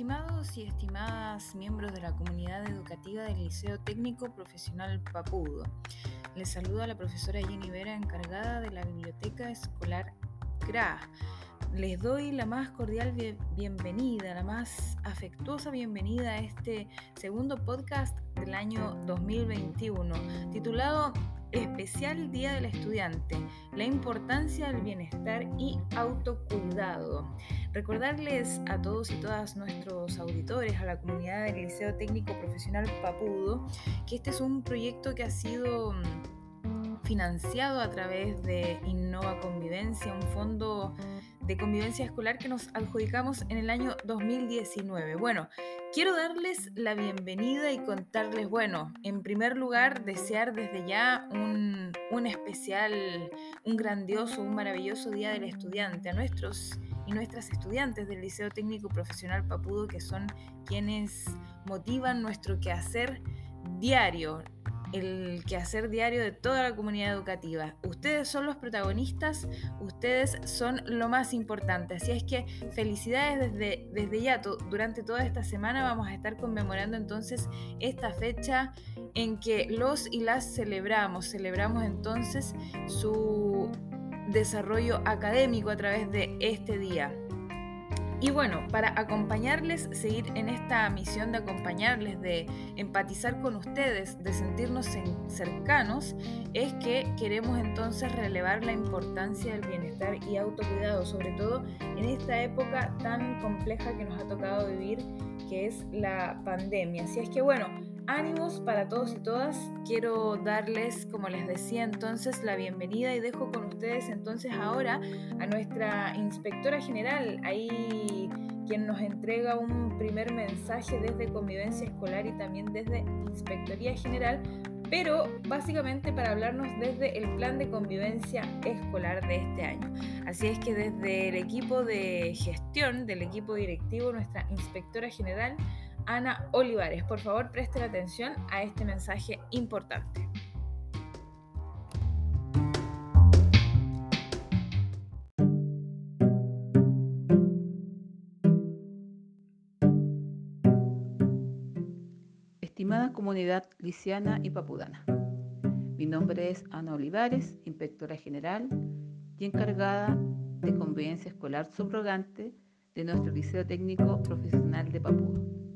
Estimados y estimadas miembros de la comunidad educativa del Liceo Técnico Profesional Papudo, les saluda la profesora Jenny Vera, encargada de la Biblioteca Escolar CRA. Les doy la más cordial bienvenida, la más afectuosa bienvenida a este segundo podcast del año 2021, titulado Especial Día del Estudiante, la importancia del bienestar y autocuidado. Recordarles a todos y todas nuestros auditores, a la comunidad del Liceo Técnico Profesional Papudo, que este es un proyecto que ha sido mm, financiado a través de Innova Convivencia, un fondo de convivencia escolar que nos adjudicamos en el año 2019. Bueno, quiero darles la bienvenida y contarles, bueno, en primer lugar, desear desde ya un, un especial, un grandioso, un maravilloso Día del Estudiante a nuestros y nuestras estudiantes del Liceo Técnico Profesional Papudo, que son quienes motivan nuestro quehacer diario, el quehacer diario de toda la comunidad educativa. Ustedes son los protagonistas, ustedes son lo más importante. Así es que felicidades desde, desde ya. Durante toda esta semana vamos a estar conmemorando entonces esta fecha en que los y las celebramos. Celebramos entonces su desarrollo académico a través de este día. Y bueno, para acompañarles, seguir en esta misión de acompañarles, de empatizar con ustedes, de sentirnos cercanos, es que queremos entonces relevar la importancia del bienestar y autocuidado, sobre todo en esta época tan compleja que nos ha tocado vivir, que es la pandemia. Así es que bueno, ánimos para todos y todas. Quiero darles, como les decía entonces, la bienvenida y dejo con ustedes entonces ahora a nuestra inspectora general, ahí quien nos entrega un primer mensaje desde convivencia escolar y también desde Inspectoría General, pero básicamente para hablarnos desde el plan de convivencia escolar de este año. Así es que desde el equipo de gestión, del equipo directivo, nuestra inspectora general, Ana Olivares. Por favor, presten atención a este mensaje importante. Estimada comunidad liciana y papudana, mi nombre es Ana Olivares, inspectora general y encargada de convivencia escolar subrogante de nuestro Liceo Técnico Profesional de Papudo.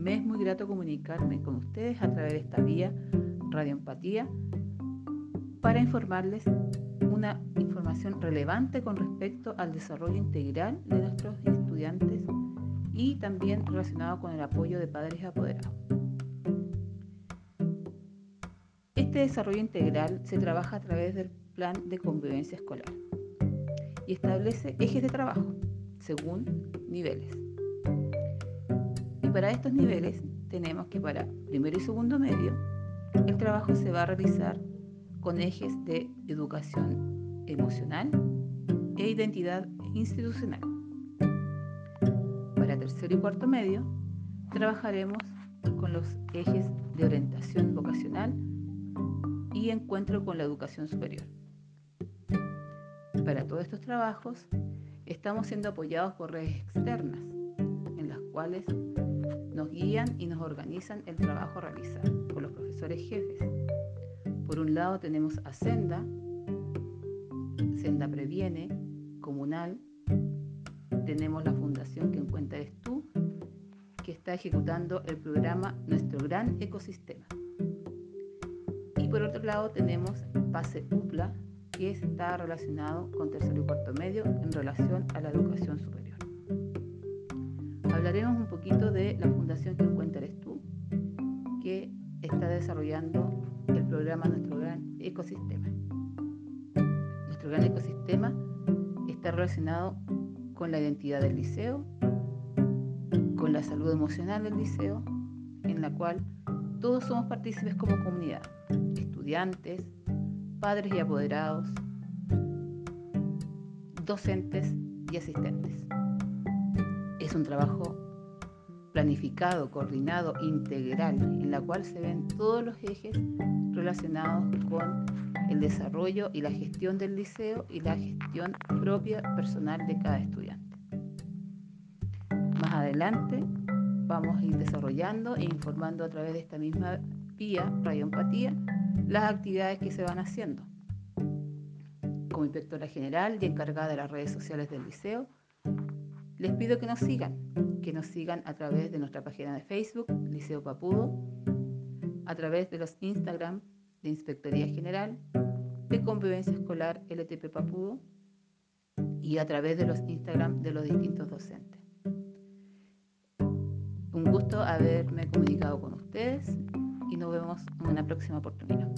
Me es muy grato comunicarme con ustedes a través de esta vía Radio Empatía para informarles una información relevante con respecto al desarrollo integral de nuestros estudiantes y también relacionado con el apoyo de padres apoderados. Este desarrollo integral se trabaja a través del plan de convivencia escolar y establece ejes de trabajo según niveles para estos niveles tenemos que para primero y segundo medio el trabajo se va a realizar con ejes de educación emocional e identidad institucional. Para tercero y cuarto medio trabajaremos con los ejes de orientación vocacional y encuentro con la educación superior. Para todos estos trabajos estamos siendo apoyados por redes externas, en las cuales nos guían y nos organizan el trabajo a realizar por los profesores jefes. Por un lado tenemos a Senda, Senda Previene, Comunal, tenemos la fundación que encuentras tú, que está ejecutando el programa Nuestro Gran Ecosistema. Y por otro lado tenemos Pase UPLA, que está relacionado con tercero y cuarto medio en relación a la educación superior hablaremos un poquito de la fundación que encuentras tú, que está desarrollando el programa Nuestro Gran Ecosistema. Nuestro Gran Ecosistema está relacionado con la identidad del liceo, con la salud emocional del liceo, en la cual todos somos partícipes como comunidad, estudiantes, padres y apoderados, docentes y asistentes. Es un trabajo planificado, coordinado, integral, en la cual se ven todos los ejes relacionados con el desarrollo y la gestión del liceo y la gestión propia personal de cada estudiante. Más adelante vamos a ir desarrollando e informando a través de esta misma vía, Radio Empatía, las actividades que se van haciendo. Como inspectora general y encargada de las redes sociales del liceo, les pido que nos sigan, que nos sigan a través de nuestra página de Facebook, Liceo Papudo, a través de los Instagram de Inspectoría General, de Convivencia Escolar LTP Papudo y a través de los Instagram de los distintos docentes. Un gusto haberme comunicado con ustedes y nos vemos en una próxima oportunidad.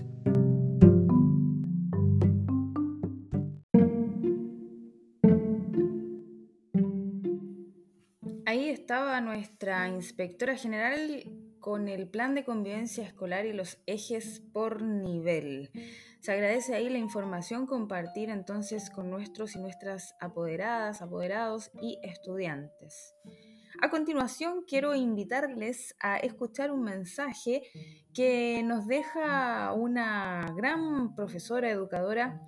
Estaba nuestra inspectora general con el plan de convivencia escolar y los ejes por nivel. Se agradece ahí la información compartir entonces con nuestros y nuestras apoderadas, apoderados y estudiantes. A continuación, quiero invitarles a escuchar un mensaje que nos deja una gran profesora educadora,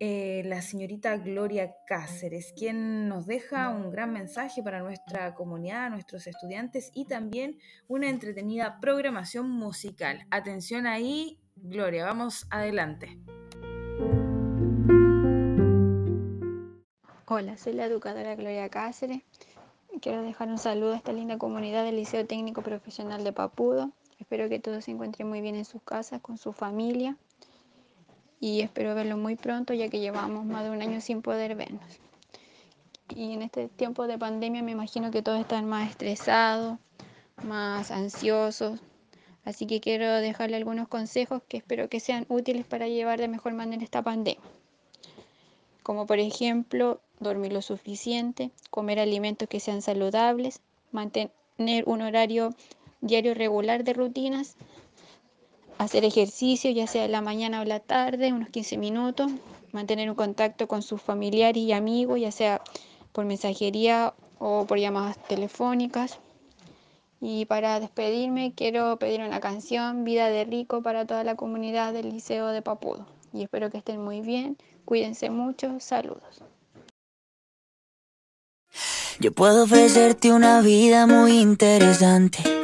eh, la señorita Gloria Cáceres, quien nos deja un gran mensaje para nuestra comunidad, nuestros estudiantes y también una entretenida programación musical. Atención ahí, Gloria, vamos adelante. Hola, soy la educadora Gloria Cáceres Quiero dejar un saludo a esta linda comunidad del Liceo Técnico Profesional de Papudo. Espero que todos se encuentren muy bien en sus casas, con su familia. Y espero verlos muy pronto, ya que llevamos más de un año sin poder vernos. Y en este tiempo de pandemia me imagino que todos están más estresados, más ansiosos. Así que quiero dejarle algunos consejos que espero que sean útiles para llevar de mejor manera esta pandemia. Como por ejemplo, dormir lo suficiente, comer alimentos que sean saludables, mantener un horario diario regular de rutinas, hacer ejercicio ya sea en la mañana o la tarde, unos 15 minutos, mantener un contacto con sus familiares y amigos, ya sea por mensajería o por llamadas telefónicas. Y para despedirme quiero pedir una canción, Vida de Rico, para toda la comunidad del Liceo de Papudo. Y espero que estén muy bien, cuídense mucho, saludos. Yo puedo ofrecerte una vida muy interesante.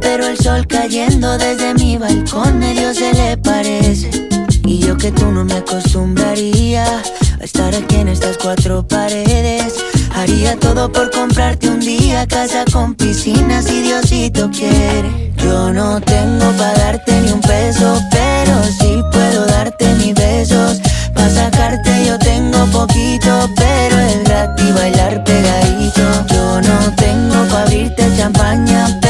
Pero el sol cayendo desde mi balcón medio se le parece. Y yo que tú no me acostumbraría a estar aquí en estas cuatro paredes. Haría todo por comprarte un día casa con piscina si Diosito quiere. Yo no tengo para darte ni un peso, pero sí puedo darte mis besos. Pa' sacarte yo tengo poquito, pero es gratis bailar pegadito. Yo no tengo pa' abrirte champaña, pero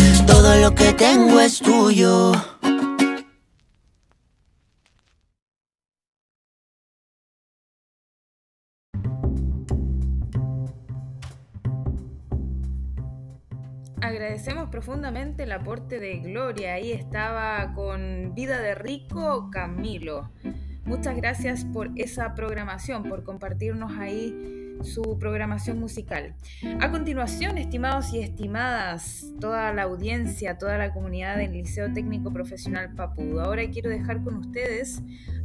todo lo que tengo es tuyo. Agradecemos profundamente el aporte de Gloria. Ahí estaba con Vida de Rico Camilo. Muchas gracias por esa programación, por compartirnos ahí su programación musical. A continuación, estimados y estimadas, toda la audiencia, toda la comunidad del Liceo Técnico Profesional Papudo, ahora quiero dejar con ustedes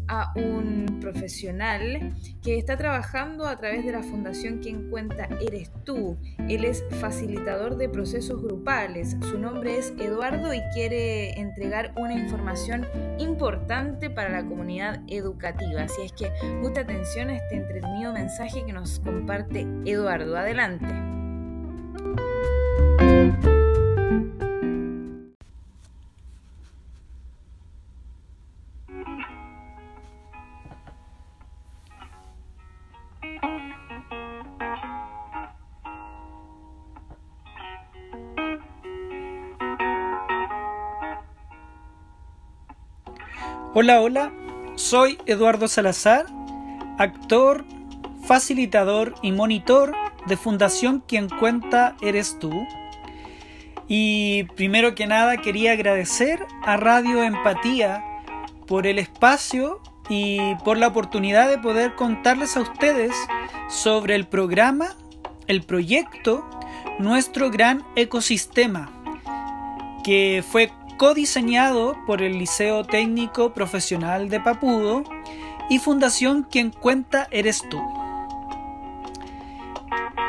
a un profesional que está trabajando a través de la fundación Quien Cuenta Eres Tú. Él es facilitador de procesos grupales. Su nombre es Eduardo y quiere entregar una información importante para la comunidad educativa. Así es que mucha atención a este entretenido mensaje que nos comparte Eduardo. Adelante. Hola, hola, soy Eduardo Salazar, actor, facilitador y monitor de Fundación Quien Cuenta Eres Tú. Y primero que nada quería agradecer a Radio Empatía por el espacio y por la oportunidad de poder contarles a ustedes sobre el programa, el proyecto, nuestro gran ecosistema, que fue codiseñado por el Liceo Técnico Profesional de Papudo y Fundación Quien Cuenta Eres Tú.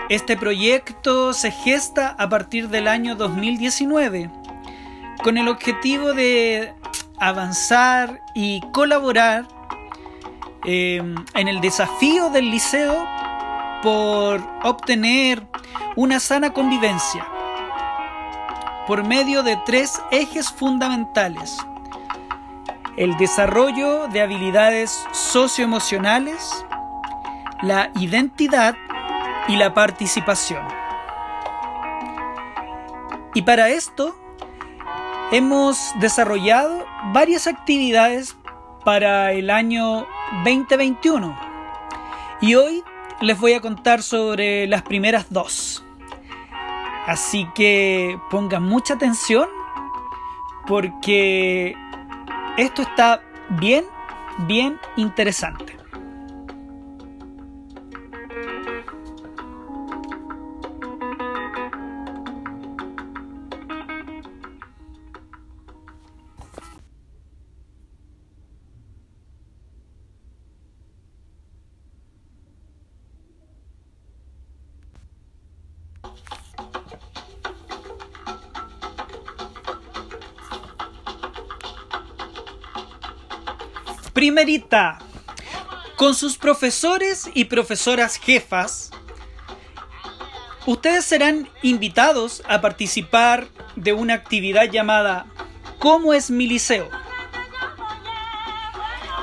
Este proyecto se gesta a partir del año 2019 con el objetivo de avanzar y colaborar eh, en el desafío del liceo por obtener una sana convivencia por medio de tres ejes fundamentales. El desarrollo de habilidades socioemocionales, la identidad y la participación. Y para esto hemos desarrollado varias actividades para el año 2021. Y hoy les voy a contar sobre las primeras dos. Así que pongan mucha atención porque esto está bien, bien interesante. Primerita, con sus profesores y profesoras jefas, ustedes serán invitados a participar de una actividad llamada ¿Cómo es mi liceo?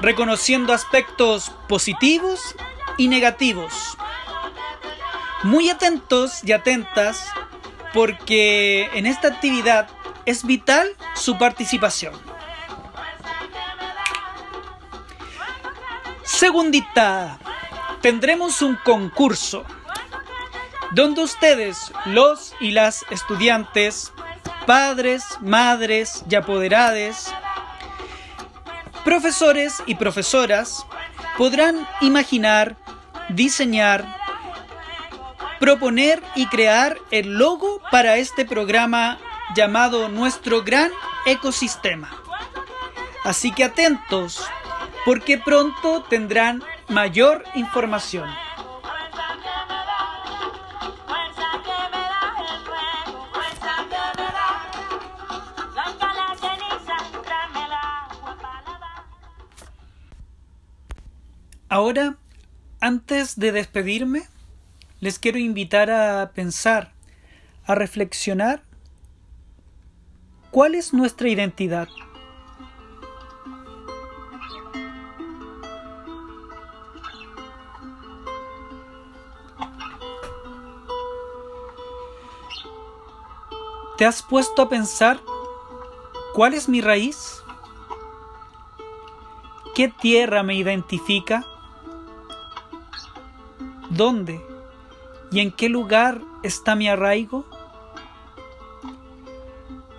Reconociendo aspectos positivos y negativos. Muy atentos y atentas porque en esta actividad es vital su participación. Segundita, tendremos un concurso donde ustedes, los y las estudiantes, padres, madres y apoderades, profesores y profesoras, podrán imaginar, diseñar, proponer y crear el logo para este programa llamado Nuestro Gran Ecosistema. Así que atentos, porque pronto tendrán mayor información. Ahora, antes de despedirme, les quiero invitar a pensar, a reflexionar cuál es nuestra identidad. ¿Te has puesto a pensar cuál es mi raíz? ¿Qué tierra me identifica? ¿Dónde y en qué lugar está mi arraigo?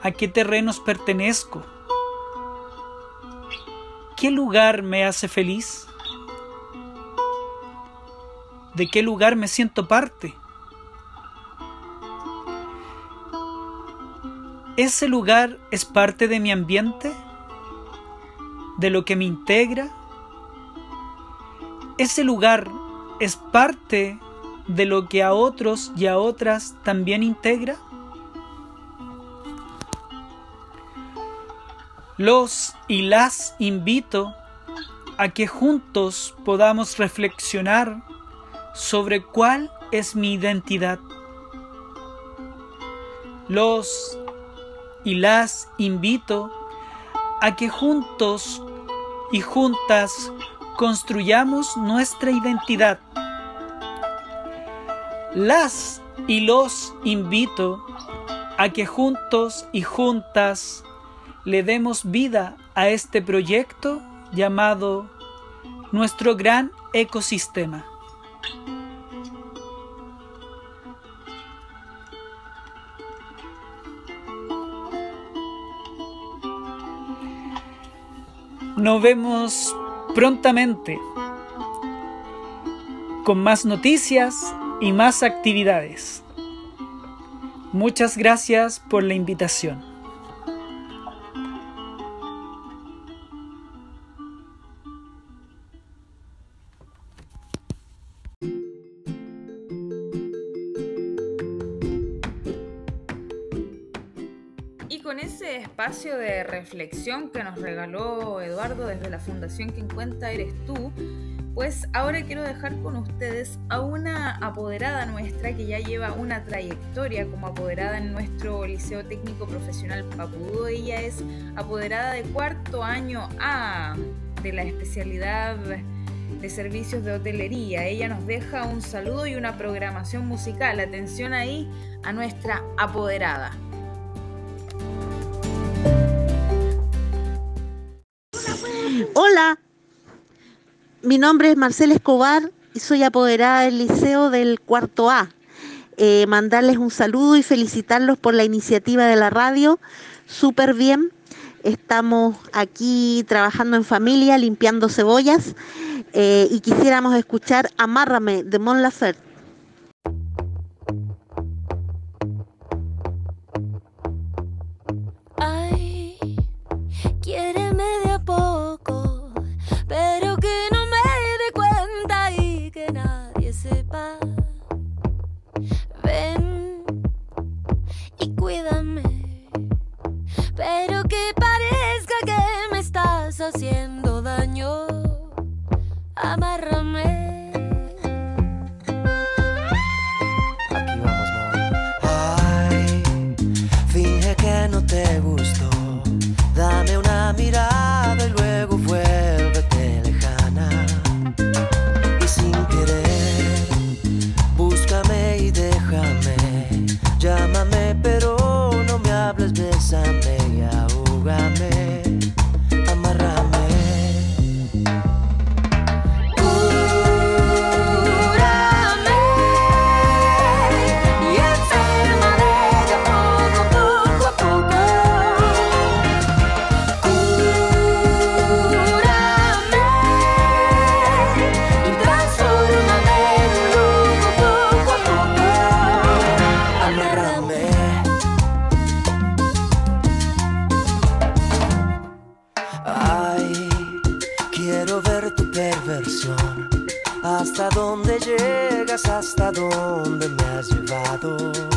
¿A qué terrenos pertenezco? ¿Qué lugar me hace feliz? ¿De qué lugar me siento parte? ¿Ese lugar es parte de mi ambiente? ¿De lo que me integra? ¿Ese lugar es parte de lo que a otros y a otras también integra? Los y las invito a que juntos podamos reflexionar sobre cuál es mi identidad. Los y las invito a que juntos y juntas construyamos nuestra identidad. Las y los invito a que juntos y juntas le demos vida a este proyecto llamado nuestro gran ecosistema. Nos vemos prontamente con más noticias y más actividades. Muchas gracias por la invitación. Espacio de reflexión que nos regaló Eduardo desde la Fundación Quien Cuenta Eres Tú, pues ahora quiero dejar con ustedes a una apoderada nuestra que ya lleva una trayectoria como apoderada en nuestro Liceo Técnico Profesional Papudo. Ella es apoderada de cuarto año A de la especialidad de servicios de hotelería. Ella nos deja un saludo y una programación musical. Atención ahí a nuestra apoderada. Mi nombre es Marcela Escobar y soy apoderada del Liceo del Cuarto A. Eh, mandarles un saludo y felicitarlos por la iniciativa de la radio. Súper bien. Estamos aquí trabajando en familia, limpiando cebollas eh, y quisiéramos escuchar Amárrame de Mon Laferte. haciendo daño. Amárrame. La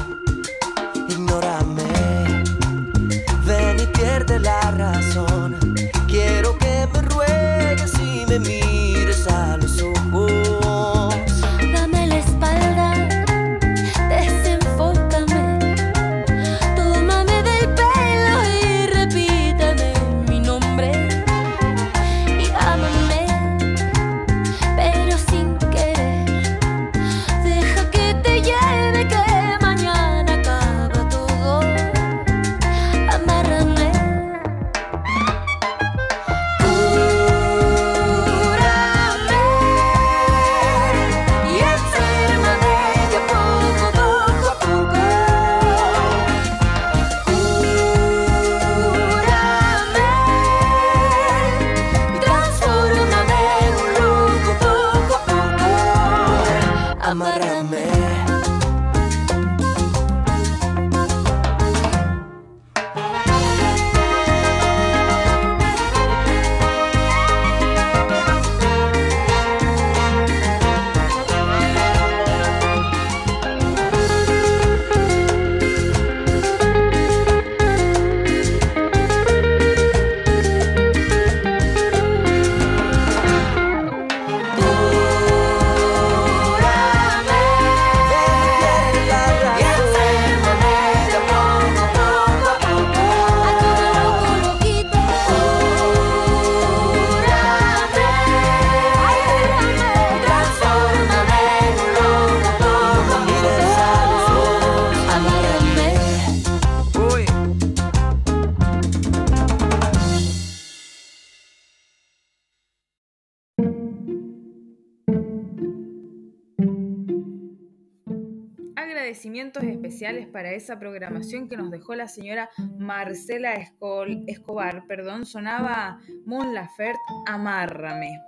agradecimientos especiales para esa programación que nos dejó la señora Marcela Escobar, perdón, sonaba Mon Laferte, Amárrame.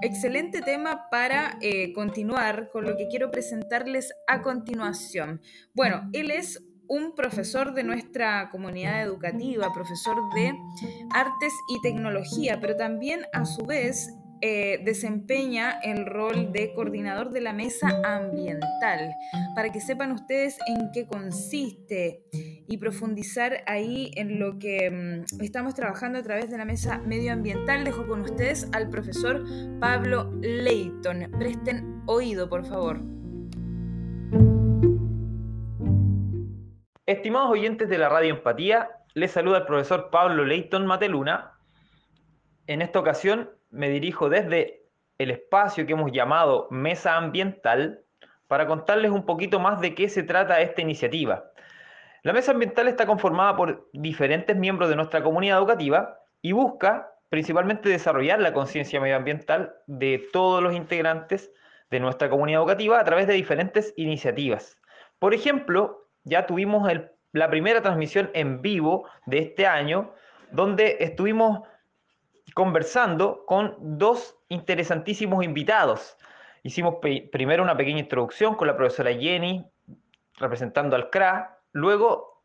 Excelente tema para eh, continuar con lo que quiero presentarles a continuación. Bueno, él es un profesor de nuestra comunidad educativa, profesor de artes y tecnología, pero también a su vez eh, desempeña el rol de coordinador de la mesa ambiental, para que sepan ustedes en qué consiste y profundizar ahí en lo que mm, estamos trabajando a través de la mesa medioambiental. Dejo con ustedes al profesor Pablo Leighton. Presten oído, por favor. Estimados oyentes de la Radio Empatía, les saluda el profesor Pablo Leighton Mateluna. En esta ocasión me dirijo desde el espacio que hemos llamado Mesa Ambiental para contarles un poquito más de qué se trata esta iniciativa. La Mesa Ambiental está conformada por diferentes miembros de nuestra comunidad educativa y busca principalmente desarrollar la conciencia medioambiental de todos los integrantes de nuestra comunidad educativa a través de diferentes iniciativas. Por ejemplo, ya tuvimos la primera transmisión en vivo de este año, donde estuvimos conversando con dos interesantísimos invitados. Hicimos primero una pequeña introducción con la profesora Jenny, representando al CRA, luego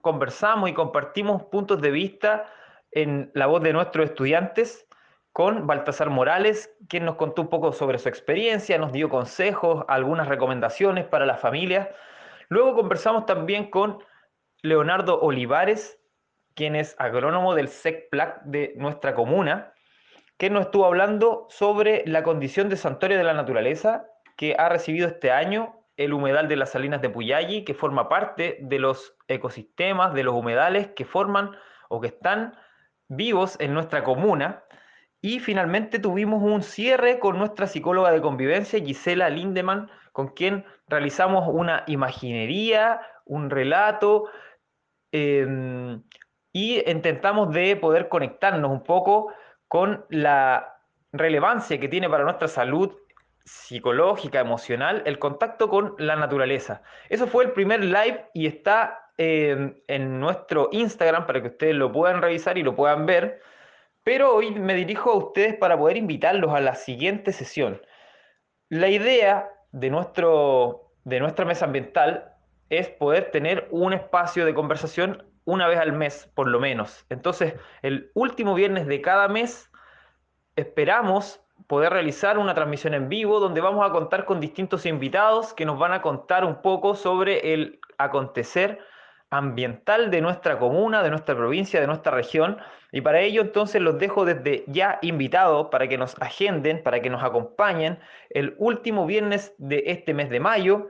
conversamos y compartimos puntos de vista en la voz de nuestros estudiantes con Baltasar Morales, quien nos contó un poco sobre su experiencia, nos dio consejos, algunas recomendaciones para las familias. Luego conversamos también con Leonardo Olivares, quien es agrónomo del SECPLAC de nuestra comuna, que nos estuvo hablando sobre la condición de santuario de la naturaleza que ha recibido este año el humedal de las salinas de Puyalli, que forma parte de los ecosistemas, de los humedales que forman o que están vivos en nuestra comuna. Y finalmente tuvimos un cierre con nuestra psicóloga de convivencia, Gisela Lindemann, con quien realizamos una imaginería, un relato, em, y intentamos de poder conectarnos un poco con la relevancia que tiene para nuestra salud psicológica, emocional, el contacto con la naturaleza. Eso fue el primer live y está eh, en nuestro Instagram para que ustedes lo puedan revisar y lo puedan ver. Pero hoy me dirijo a ustedes para poder invitarlos a la siguiente sesión. La idea de, nuestro, de nuestra mesa ambiental es poder tener un espacio de conversación una vez al mes, por lo menos. Entonces, el último viernes de cada mes esperamos poder realizar una transmisión en vivo donde vamos a contar con distintos invitados que nos van a contar un poco sobre el acontecer ambiental de nuestra comuna, de nuestra provincia, de nuestra región. Y para ello entonces los dejo desde ya invitados para que nos agenden, para que nos acompañen el último viernes de este mes de mayo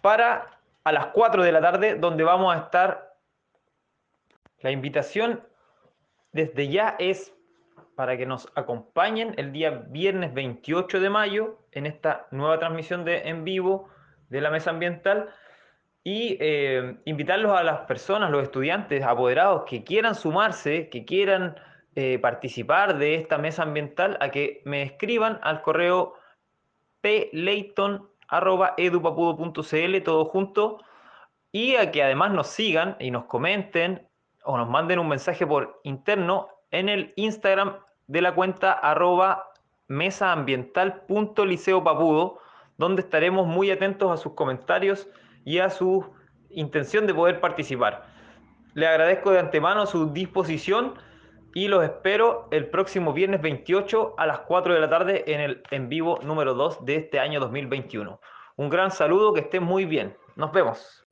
para a las 4 de la tarde donde vamos a estar la invitación desde ya es para que nos acompañen el día viernes 28 de mayo en esta nueva transmisión de en vivo de la mesa ambiental y eh, invitarlos a las personas, los estudiantes apoderados que quieran sumarse, que quieran eh, participar de esta mesa ambiental, a que me escriban al correo pleighton.edupapudo.cl todo junto y a que además nos sigan y nos comenten o nos manden un mensaje por interno en el Instagram de la cuenta arroba mesaambiental.liceopapudo, donde estaremos muy atentos a sus comentarios y a su intención de poder participar. Le agradezco de antemano su disposición y los espero el próximo viernes 28 a las 4 de la tarde en el en vivo número 2 de este año 2021. Un gran saludo, que estén muy bien. Nos vemos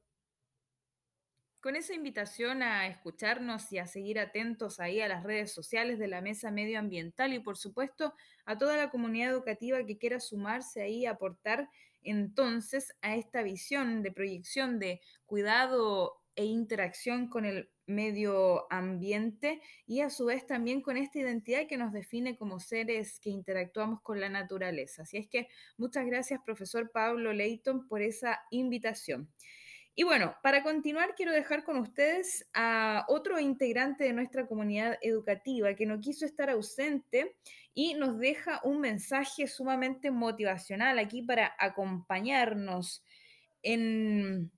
con esa invitación a escucharnos y a seguir atentos ahí a las redes sociales de la Mesa Medioambiental y por supuesto a toda la comunidad educativa que quiera sumarse ahí, aportar entonces a esta visión de proyección de cuidado e interacción con el medio ambiente y a su vez también con esta identidad que nos define como seres que interactuamos con la naturaleza. Así es que muchas gracias, profesor Pablo Leighton, por esa invitación. Y bueno, para continuar quiero dejar con ustedes a otro integrante de nuestra comunidad educativa que no quiso estar ausente y nos deja un mensaje sumamente motivacional aquí para acompañarnos en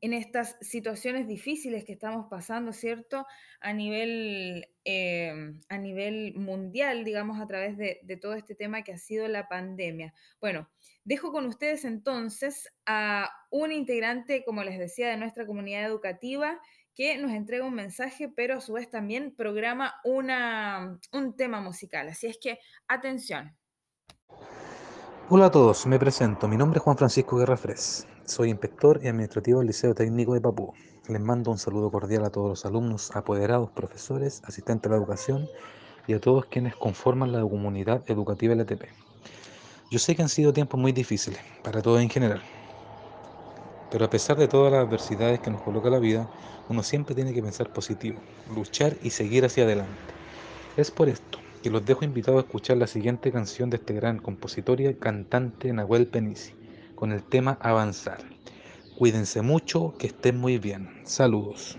en estas situaciones difíciles que estamos pasando, ¿cierto? A nivel, eh, a nivel mundial, digamos, a través de, de, todo este tema que ha sido la pandemia. Bueno, dejo con ustedes entonces a un integrante, como les decía, de nuestra comunidad educativa que nos entrega un mensaje, pero a su vez también programa una, un tema musical. Así es que, atención. Hola a todos, me presento. Mi nombre es Juan Francisco Guerra Fres. Soy inspector y administrativo del Liceo Técnico de Papú. Les mando un saludo cordial a todos los alumnos, apoderados, profesores, asistentes a la educación y a todos quienes conforman la comunidad educativa LTP. Yo sé que han sido tiempos muy difíciles para todos en general, pero a pesar de todas las adversidades que nos coloca la vida, uno siempre tiene que pensar positivo, luchar y seguir hacia adelante. Es por esto que los dejo invitados a escuchar la siguiente canción de este gran compositor y cantante Nahuel Penisi con el tema Avanzar. Cuídense mucho, que estén muy bien. Saludos.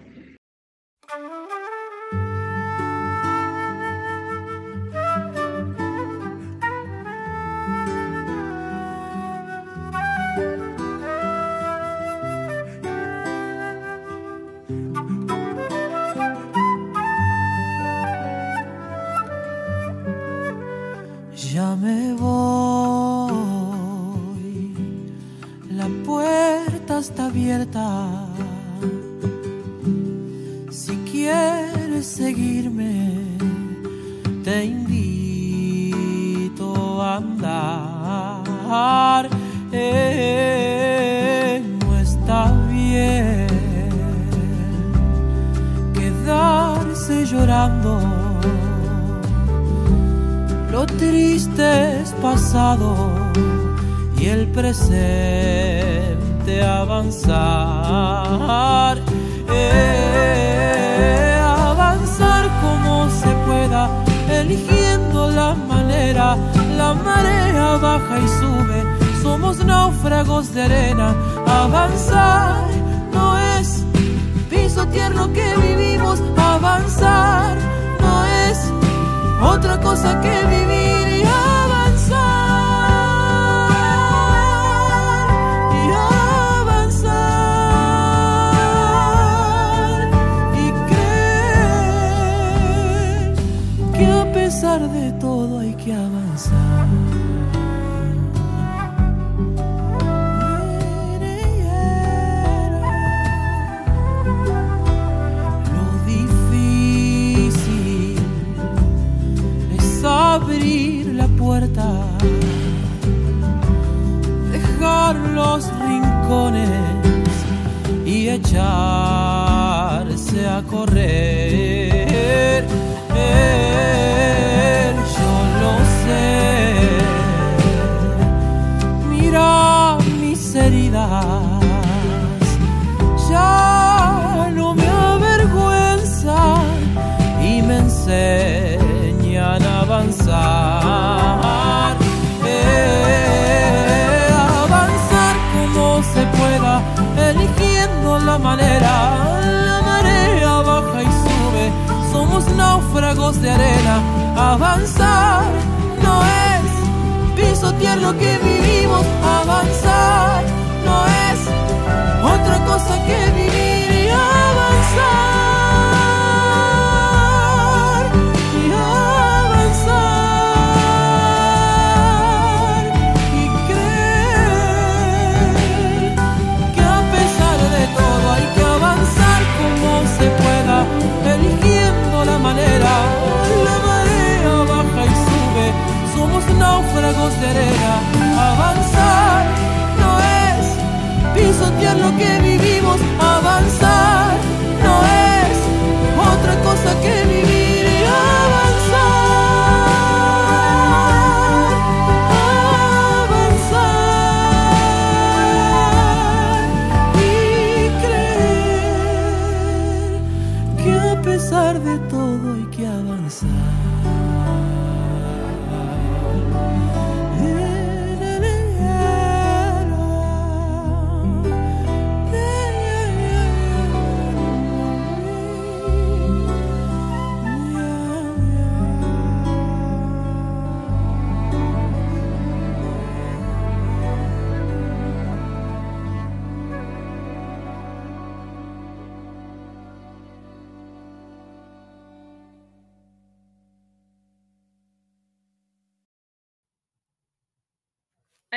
Y de arena, avanzar no es pisotear lo que vivimos, avanzar no es otra cosa que vivir avanzar. No es pisotear lo que vivimos, avanzar. No es otra cosa que vivir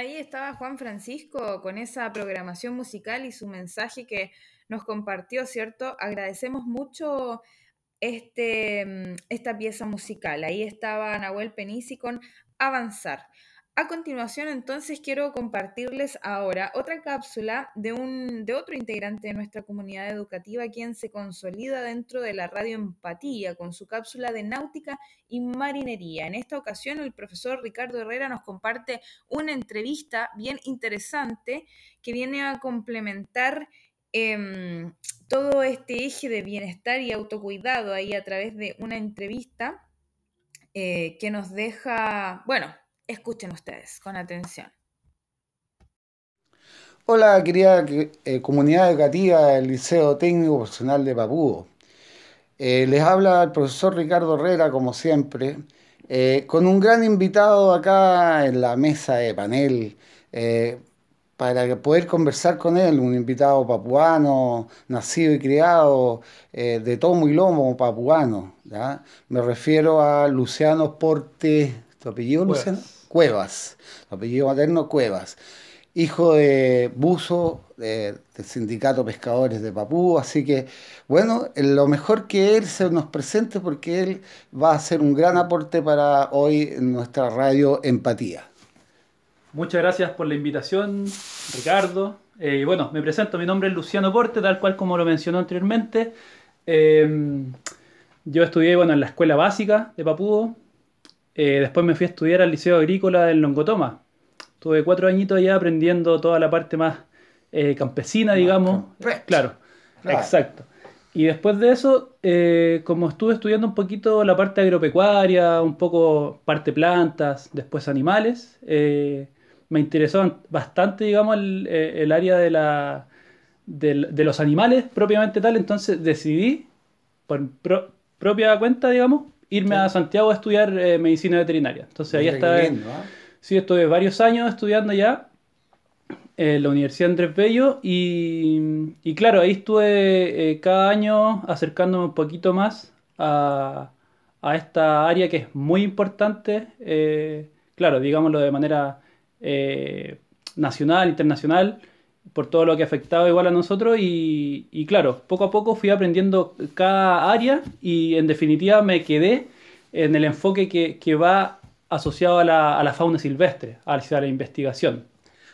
Ahí estaba Juan Francisco con esa programación musical y su mensaje que nos compartió, ¿cierto? Agradecemos mucho este, mm, esta pieza musical. Ahí estaba Nahuel Penisi con Avanzar. A continuación, entonces, quiero compartirles ahora otra cápsula de, un, de otro integrante de nuestra comunidad educativa, quien se consolida dentro de la radio Empatía con su cápsula de náutica y marinería. En esta ocasión, el profesor Ricardo Herrera nos comparte una entrevista bien interesante que viene a complementar em, todo este eje de bienestar y autocuidado ahí a través de una entrevista eh, que nos deja, bueno, Escuchen ustedes con atención. Hola, querida eh, comunidad educativa del Liceo Técnico Profesional de Papúo. Eh, les habla el profesor Ricardo Herrera, como siempre, eh, con un gran invitado acá en la mesa de panel para poder conversar con él, un invitado papuano, nacido y criado de tomo y lomo papuano. Me refiero a Luciano Porte, ¿tu apellido, Luciano? Cuevas, apellido materno Cuevas, hijo de buzo del sindicato Pescadores de Papú, así que bueno, lo mejor que él se nos presente porque él va a hacer un gran aporte para hoy en nuestra radio Empatía. Muchas gracias por la invitación, Ricardo. Eh, y bueno, me presento, mi nombre es Luciano Porte, tal cual como lo mencionó anteriormente. Eh, yo estudié bueno, en la escuela básica de Papúo, eh, después me fui a estudiar al Liceo Agrícola en Longotoma. Tuve cuatro añitos allá aprendiendo toda la parte más eh, campesina, digamos. Claro, exacto. Y después de eso, eh, como estuve estudiando un poquito la parte agropecuaria, un poco parte plantas, después animales, me interesó bastante, digamos, el, área de, la, de, los animales propiamente tal, entonces decidí, por propia cuenta, digamos, irme a Santiago a estudiar eh, medicina veterinaria. Entonces ahí está. ¿ah? Sí, estuve varios años estudiando ya en la Universidad Andrés Bello y, claro, ahí estuve eh, cada año acercándome un poquito más a, esta área que es muy importante, eh, claro, digámoslo de manera nacional, internacional, por todo lo que afectaba igual a nosotros y, y, claro, poco a poco fui aprendiendo cada área y en definitiva me quedé en el enfoque que, que va asociado a la, a la, fauna silvestre, hacia la investigación.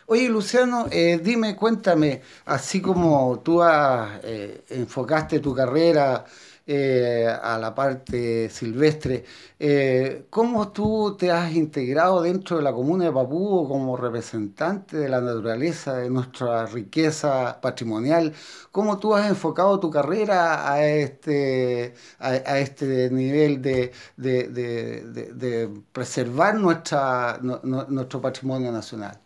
Oye, Luciano, eh, dime, cuéntame, así como tú has, eh, enfocaste tu carrera eh, a la parte silvestre. Eh, ¿Cómo tú te has integrado dentro de la comuna de Papúo como representante de la naturaleza, de nuestra riqueza patrimonial? ¿Cómo tú has enfocado tu carrera a este, a, este nivel de, de, preservar nuestra, nuestro patrimonio nacional?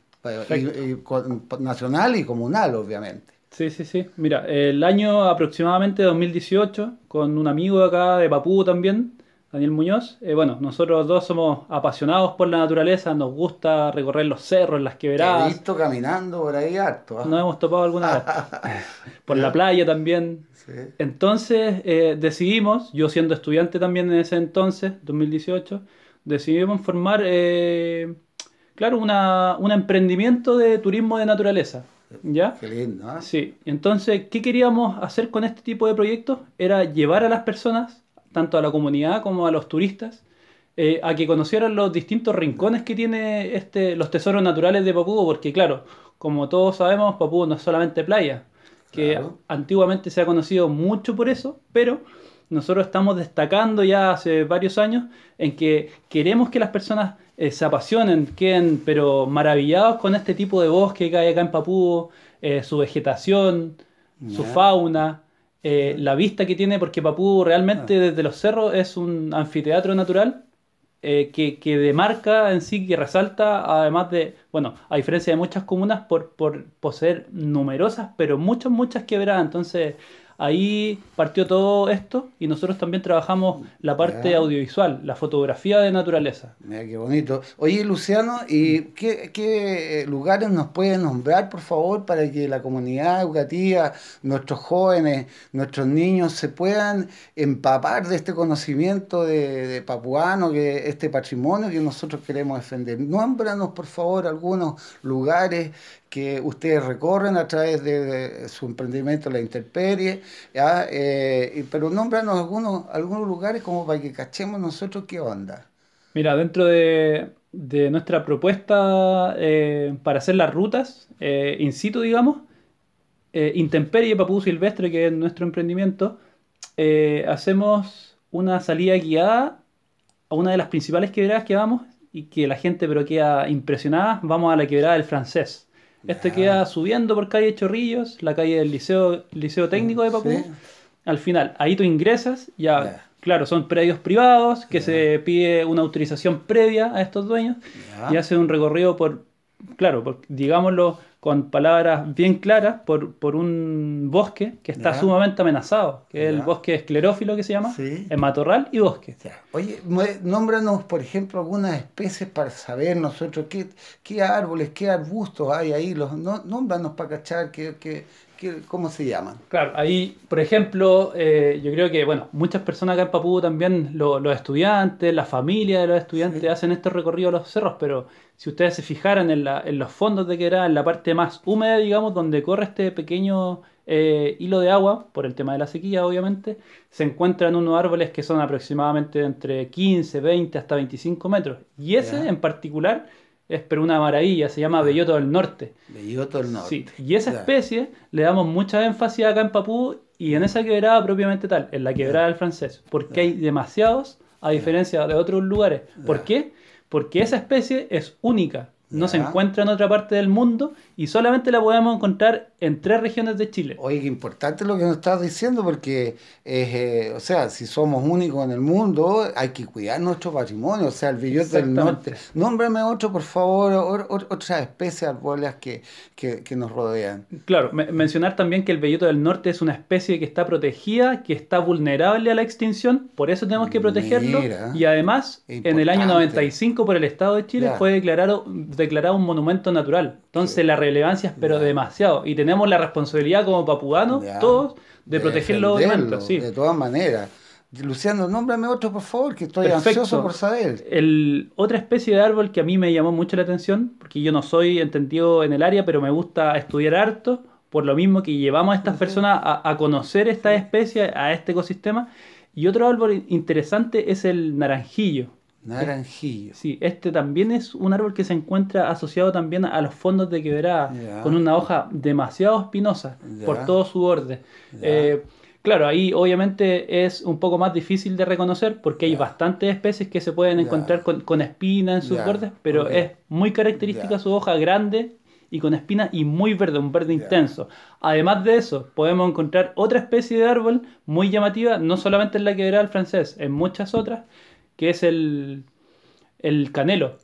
nacional y comunal, obviamente. Sí, sí, sí. Mira, el año aproximadamente 2018, con un amigo acá de Papú también, Daniel Muñoz, eh, bueno, nosotros dos somos apasionados por la naturaleza, nos gusta recorrer los cerros, las quebradas. He visto caminando por ahí harto. ¿ah? Nos hemos topado alguna vez. por la playa también. Sí. Entonces eh, decidimos, yo siendo estudiante también en ese entonces, 2018, decidimos formar, eh, claro, una, un emprendimiento de turismo de naturaleza. ¿Ya? Qué lindo, ¿eh? Sí. Entonces, ¿qué queríamos hacer con este tipo de proyectos? Era llevar a las personas, tanto a la comunidad como a los turistas, eh, a que conocieran los distintos rincones que tiene este, los tesoros naturales de Papúo, porque claro, como todos sabemos, Papúo no es solamente playa, que antiguamente se ha conocido mucho por eso, pero nosotros estamos destacando ya hace varios años en que queremos que las personas eh, se apasionen, queden pero maravillados con este tipo de bosque que hay acá en Papúo, eh, su vegetación, su fauna, eh, la vista que tiene, porque Papúo realmente ah. desde los cerros es un anfiteatro natural que, que, demarca en sí, que resalta, además de, bueno, a diferencia de muchas comunas, por, por poseer numerosas, pero muchas, muchas quebradas. Entonces, ahí partió todo esto y nosotros también trabajamos la parte Ya. audiovisual, la fotografía de naturaleza. Mira qué bonito. Oye, Luciano, ¿y qué, qué lugares nos pueden nombrar, por favor, para que la comunidad educativa, nuestros jóvenes, nuestros niños se puedan empapar de este conocimiento de, de papuano, que este patrimonio que nosotros queremos defender? Nómbranos, por favor, algunos lugares que ustedes recorren a través de, de su emprendimiento La Intemperie, ¿ya? Eh, pero nómbranos algunos, algunos lugares como para que cachemos nosotros qué onda. Mira, dentro de, de nuestra propuesta eh, para hacer las rutas eh, in situ, digamos, eh, Intemperie Papú Silvestre, que es nuestro emprendimiento, eh, hacemos una salida guiada a una de las principales quebradas que vamos y que la gente pero queda impresionada. Vamos a la quebrada del francés. Esto queda subiendo por calle Chorrillos, la calle del Liceo, Liceo Técnico de Papú. Sí. Al final, ahí tú ingresas, ya, claro, son predios privados, que se pide una autorización previa a estos dueños y hace un recorrido por, claro, por, digámoslo con palabras bien claras, por, por un bosque que está Ya. sumamente amenazado, que es el bosque esclerófilo que se llama, Sí. en matorral y bosque. Oye, nómbranos, por ejemplo, algunas especies para saber nosotros qué, qué árboles, qué arbustos hay ahí. Los, no, nómbranos para cachar qué, qué, qué- cómo se llaman. Claro, ahí, por ejemplo, eh, yo creo que, bueno, muchas personas acá en Papú también, lo- los estudiantes, la familia de los estudiantes hacen este recorrido a los cerros, pero si ustedes se fijaran en, la- en los fondos de Quebrada, en la parte más húmeda, digamos, donde corre este pequeño eh, hilo de agua, por el tema de la sequía, obviamente, se encuentran unos árboles que son aproximadamente entre 15, 20 hasta 25 metros. Y ese en particular es pero una maravilla, se llama Belloto del Norte. Belloto del Norte. Sí, y esa especie le damos mucha énfasis acá en Papú y en esa quebrada propiamente tal, en la quebrada del francés, porque hay demasiados a diferencia de otros lugares. ¿Por qué? Porque esa especie es única, no se encuentra en otra parte del mundo y solamente la podemos encontrar en tres regiones de Chile. Oye, qué importante lo que nos estás diciendo, porque, eh, o sea, si somos únicos en el mundo, hay que cuidar nuestro patrimonio, o sea, el belloto del norte. Nómbrame otro, por favor, otras especies arbóreas que, que, que nos rodean. Claro, me- mencionar también que el belloto del norte es una especie que está protegida, que está vulnerable a la extinción, por eso tenemos que protegerlo. Mira. Y además, en el año Importante. 95 por el Estado de Chile Ya. fue declarado, declarado un monumento natural. Entonces la relevancia es pero demasiado. Y tenemos la responsabilidad como papuganos, todos, de, protegerlo defenderlo, obviamente. Sí. De todas maneras. Luciano, nómbrame otro, por favor, que estoy Perfecto. ansioso por saber. El, otra especie de árbol que a mí me llamó mucho la atención, porque yo no soy entendido en el área, pero me gusta estudiar harto, por lo mismo que llevamos a estas personas a, a conocer esta especie, a este ecosistema. Y otro árbol interesante es el naranjillo. Naranjillo. Sí, este también es un árbol que se encuentra asociado también a los fondos de quebrada, con una hoja demasiado espinosa por todo su borde. Eh, claro, ahí obviamente es un poco más difícil de reconocer porque hay bastantes especies que se pueden encontrar con, con espina en sus bordes, pero es muy característica su hoja grande y con espina y muy verde, un verde intenso. Además de eso, podemos encontrar otra especie de árbol muy llamativa, no solamente en la quebrada del francés, en muchas otras, que es el, el canelo,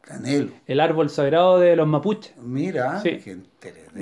Canelo. el árbol sagrado de los mapuches. Mira, Sí. qué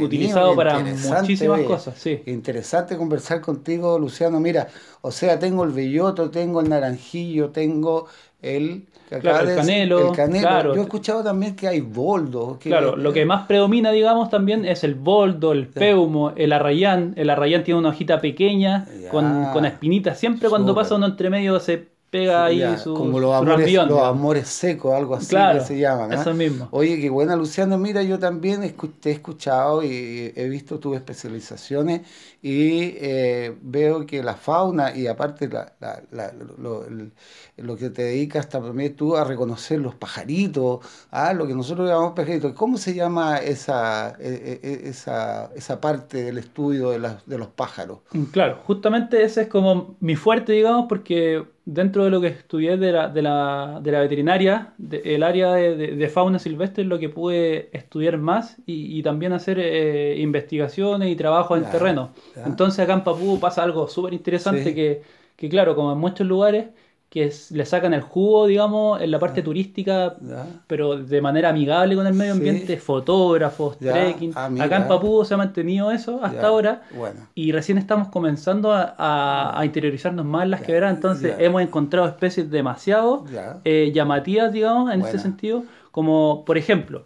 Utilizado qué para muchísimas oye. cosas, sí. Qué Interesante conversar contigo, Luciano. Mira, o sea, tengo el belloto, tengo el naranjillo, tengo el... Claro, el canelo, el canelo. claro. Yo he escuchado también que hay boldo. que- Claro, lo que más predomina, digamos, también es el boldo, el peumo, el arrayán. El arrayán tiene una hojita pequeña Ya. con, con espinitas. Siempre cuando pasa uno entre medio se pega ahí Ya, su, como los su amores, los amores secos, algo así Claro, que se llaman. ¿ah? eso mismo. Oye, qué buena, Luciano. Mira, yo también te he escuchado y he visto tus especializaciones y eh, veo que la fauna y aparte la, la- la- lo, el- lo que te dedicas también tú a reconocer los pajaritos, ah, lo que nosotros llamamos pajaritos. ¿Cómo se llama esa, eh, eh, esa, esa parte del estudio de, de los pájaros? Mm, Claro, justamente ese es como mi fuerte, digamos, porque dentro de lo que estudié de la, de la, de la veterinaria, de- el área de, fauna silvestre es lo que pude estudiar más y, y también hacer eh, investigaciones y trabajos en terreno. ya. Entonces acá en Papú pasa algo súper interesante Sí. que, que, claro, como en muchos lugares, que es- le sacan el jugo, digamos, en la parte turística, Ya. pero de manera amigable con el medio Sí. ambiente, fotógrafos, Ya. trekking. Ah. Acá en Papúo se ha mantenido eso hasta Ya. ahora. Bueno. Y recién estamos comenzando a, a- a interiorizarnos más en las Ya, quebradas, entonces hemos encontrado especies demasiado eh, llamativas, digamos, en ese sentido, como por ejemplo,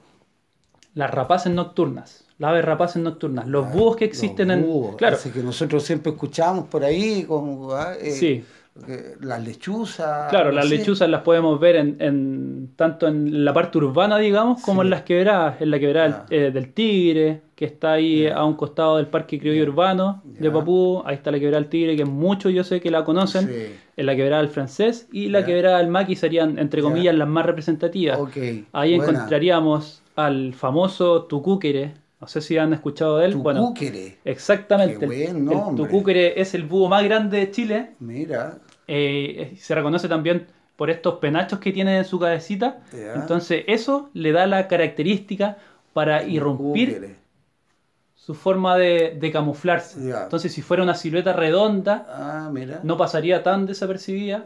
las rapaces nocturnas, las aves rapaces nocturnas, los búhos que existen Los en... búhos, Claro, ese que nosotros siempre escuchamos por ahí, como ah, eh, Sí. Eh, las lechuzas. Claro, las lechuzas las podemos ver en, en- tanto en la parte urbana, digamos, como Sí. en las quebradas, en la quebrada Ya. eh, del Tigre, que está ahí a un costado del Parque Criollo Urbano de. Papú, ahí está la quebrada del Tigre, que muchos yo sé que la conocen, Sí. en la quebrada del Francés, y la quebrada del Maqui serían, entre comillas, las más representativas. Ahí buena. encontraríamos al famoso Tucúquere, no sé si han escuchado de él. Bueno, Tucúquere. exactamente. Qué buen el. Tucúquere es el búho más grande de Chile. Mira, Eh, se reconoce también por estos penachos que tiene en su cabecita. Entonces eso le da la característica para irrumpir su forma de, de camuflarse. Entonces si fuera una silueta redonda, Ah, mira. no pasaría tan desapercibida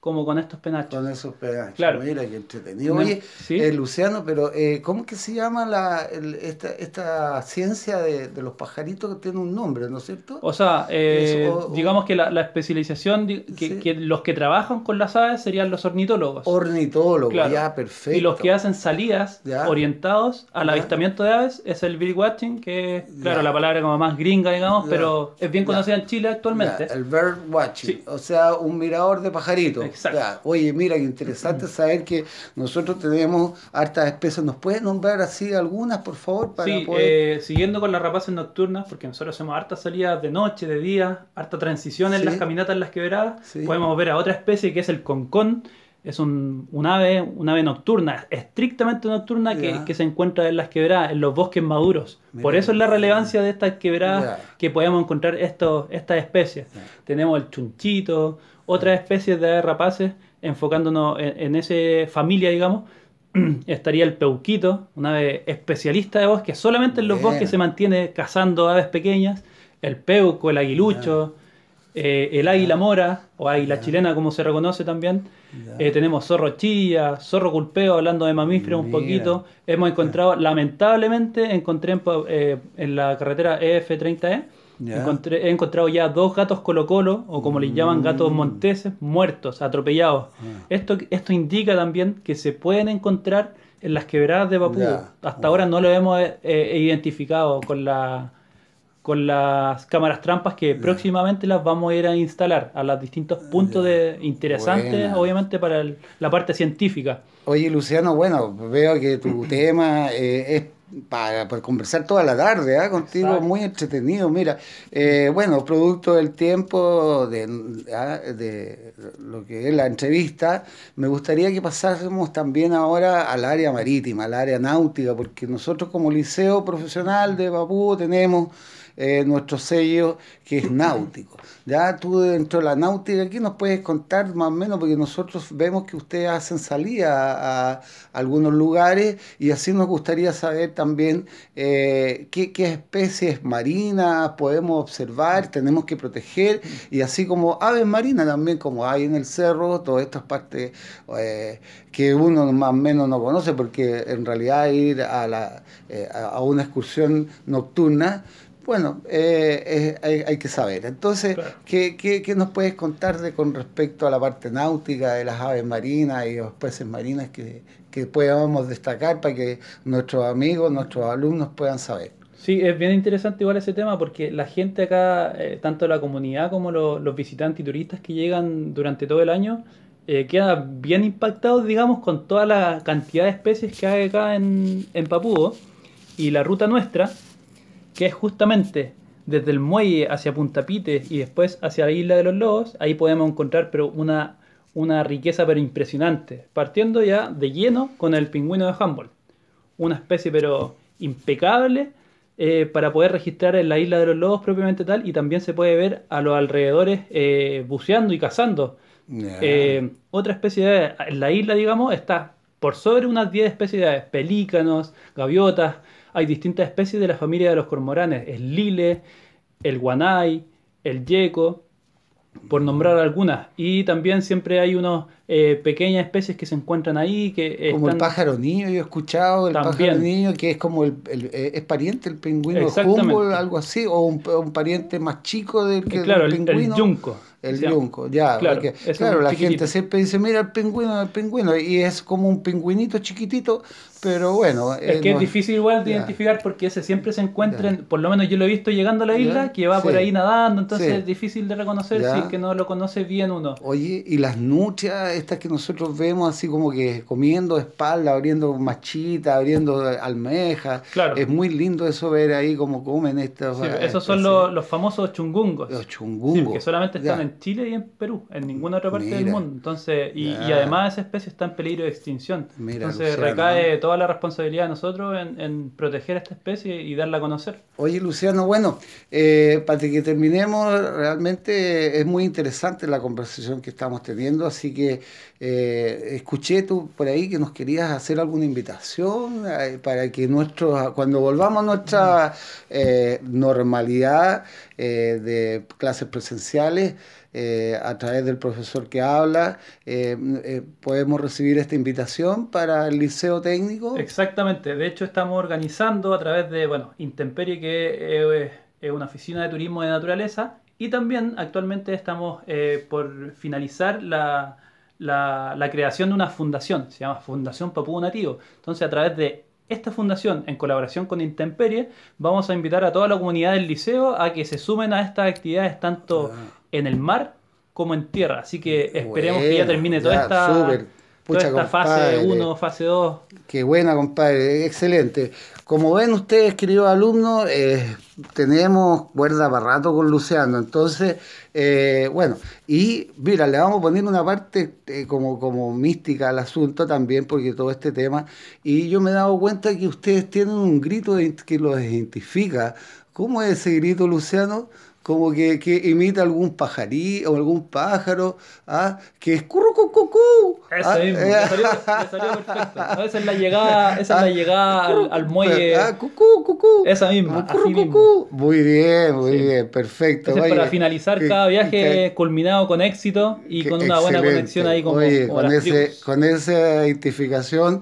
como con estos penachos. con esos pedazos. Claro. Mira, qué entretenido. No, Oye, sí. eh, Luciano, pero eh, ¿cómo que se llama la, el- esta, esta ciencia de, de los pajaritos que tiene un nombre, ¿no es cierto? O sea, eh, Eso, o- o- digamos que la, la especialización, que, Sí. que los que trabajan con las aves serían los ornitólogos. Ornitólogo, Claro. ya, perfecto. Y los que hacen salidas Ya. orientados al Ya. avistamiento de aves es el birdwatching, que es, claro, Ya. la palabra como más gringa, digamos, pero es bien conocida en Chile actualmente. El bird watching, Sí. o sea, un mirador de pajaritos. Exacto. Ya, Oye, mira, interesante saber que nosotros tenemos hartas especies. ¿Nos puedes nombrar así algunas, por favor, para Sí, poder... eh, siguiendo con las rapaces nocturnas, porque nosotros hacemos hartas salidas de noche, de día, harta transición en Sí. las caminatas en las quebradas, Sí. podemos ver a otra especie que es el concón. Es un, un ave, un ave nocturna, estrictamente nocturna, que, se encuentra en las quebradas, en los bosques maduros. Mira Por eso es la relevancia de estas quebradas Ya. que podemos encontrar estos, estas especies. Ya. Tenemos el chunchito, otras especies de aves rapaces, enfocándonos en, en esa familia, digamos. Estaría el peuquito, una ave especialista de bosque, solamente en los bosques se mantiene cazando aves pequeñas. El peuco, el aguilucho, eh, el águila mora, o águila chilena como se reconoce también. Eh, tenemos zorro chilla, zorro culpeo, hablando de mamíferos un poquito. Hemos encontrado, lamentablemente, encontré en, eh, en la carretera EF30E, Encontré- he encontrado ya dos gatos colo colo, o como les llaman gatos Mm. monteses, muertos, atropellados. Ah. Esto, esto indica también que se pueden encontrar en las quebradas de Papúa. Ya. Hasta ahora no lo hemos eh, eh, identificado con la con las cámaras trampas que próximamente las vamos a ir a instalar a los distintos puntos de interesantes, obviamente para el- la parte científica. Oye, Luciano, bueno, veo que tu tema eh, es para, para conversar toda la tarde, ¿ah? contigo, Exacto. muy entretenido. Mira, eh, bueno, producto del tiempo de, ah, de lo que es la entrevista, me gustaría que pasásemos también ahora al área marítima, al área náutica, porque nosotros como liceo profesional de Papú tenemos eh, nuestro sello que es náutico. Ya tú dentro de la náutica, aquí nos puedes contar más o menos, porque nosotros vemos que ustedes hacen salida a, algunos lugares y así nos gustaría saber también eh, qué, especies marinas podemos observar, tenemos que proteger y así como aves marinas también, como hay en el cerro, todas estas partes eh, que uno más o menos no conoce, porque en realidad ir a, la, eh, a una excursión nocturna bueno, eh, eh, hay, hay que saber. Entonces, Claro. ¿qué, qué, qué nos puedes contar de con respecto a la parte náutica de las aves marinas y los peces marinas que, que podamos destacar para que nuestros amigos, nuestros alumnos puedan saber? Sí, es bien interesante igual ese tema porque la gente acá, eh, tanto la comunidad como lo- los visitantes y turistas que llegan durante todo el año, eh, quedan bien impactados, digamos, con toda la cantidad de especies que hay acá en, en Papúo. Y la ruta nuestra, que es justamente desde el muelle hacia Punta Pite y después hacia la isla de los Lobos, ahí podemos encontrar pero una, una riqueza pero impresionante, partiendo ya de lleno con el pingüino de Humboldt, una especie pero impecable eh, para poder registrar en la isla de los Lobos propiamente tal y también se puede ver a los alrededores eh, buceando y cazando. Eh, otra especie de en la isla, digamos, está por sobre unas 10 especies de aves, pelícanos, gaviotas, hay distintas especies de la familia de los cormoranes, el lile, el guanay, el yeco, por nombrar algunas. Y también siempre hay unos eh, pequeñas especies que se encuentran ahí que Como el pájaro niño, yo he escuchado el También. pájaro niño que es como el, el- eh, es pariente del pingüino. Humboldt, algo así, o un, un pariente más chico del que claro, el, el pingüino. yunco. El se llama. yunco, ya. Claro, porque, claro, la chiquitito. gente siempre dice, mira el pingüino, el pingüino, y es como un pingüinito chiquitito, pero bueno. Es eh, que no- es difícil igual de identificar porque ese siempre se encuentra, en- por lo menos yo lo he visto llegando a la isla, que va por ahí nadando, entonces Sí. es difícil de reconocer si es que no lo conoce bien uno. Oye, y las nutrias, estas que nosotros vemos así como que comiendo espalda, abriendo machita, abriendo almejas. Claro. Es muy lindo eso ver ahí cómo comen estos. Sí, eh, esos son especies. los, los famosos chungungos. Los chungungos. que solamente están en Chile y en Perú, en ninguna otra parte del mundo. Entonces, y, además esa especie está en peligro de extinción. Mira, Entonces Luciano. recae toda la responsabilidad de nosotros en, proteger esta especie y darla a conocer. Oye, Luciano, bueno, eh, para que terminemos, realmente es muy interesante la conversación que estamos teniendo, así que eh, escuché tú por ahí que nos querías hacer alguna invitación eh, para que nuestros, cuando volvamos a nuestra normalidad de clases presenciales, eh, a través del profesor que habla, eh, eh, podemos recibir esta invitación para el liceo técnico. Exactamente, de hecho estamos organizando a través de, bueno, Intemperie, que es, una oficina de turismo de naturaleza, y también actualmente estamos eh, por finalizar la, la- la creación de una fundación, se llama Fundación Papúa Nativo. Entonces a través de esta fundación, en colaboración con Intemperie, vamos a invitar a toda la comunidad del liceo a que se sumen a estas actividades tanto en el mar como en tierra. Así que esperemos que ya termine toda ya, esta, toda esta fase compadre. 1, fase 2. Qué buena, compadre, excelente. Como ven ustedes, queridos alumnos, eh, tenemos cuerda para rato con Luciano. Entonces, eh, bueno, y mira, le vamos a poner una parte eh, como, como mística al asunto también, porque todo este tema. Y yo me he dado cuenta que ustedes tienen un grito que los identifica. ¿Cómo es ese grito, Luciano? Como que, que imita algún pajarí o algún pájaro, ¿ah? que es currucucucú. Eso Ah, mismo, eh, le salió, le salió perfecto. No, esa es la llegada, esa es la llegada al, al muelle. Ah, cucú, cucú. Esa misma, Cucú, así mismo. cucú. Muy bien, muy Sí. bien, perfecto. Entonces, para finalizar que- cada viaje que- culminado con éxito y con una buena conexión ahí como, Oye, con, ese, tribus. con esa identificación,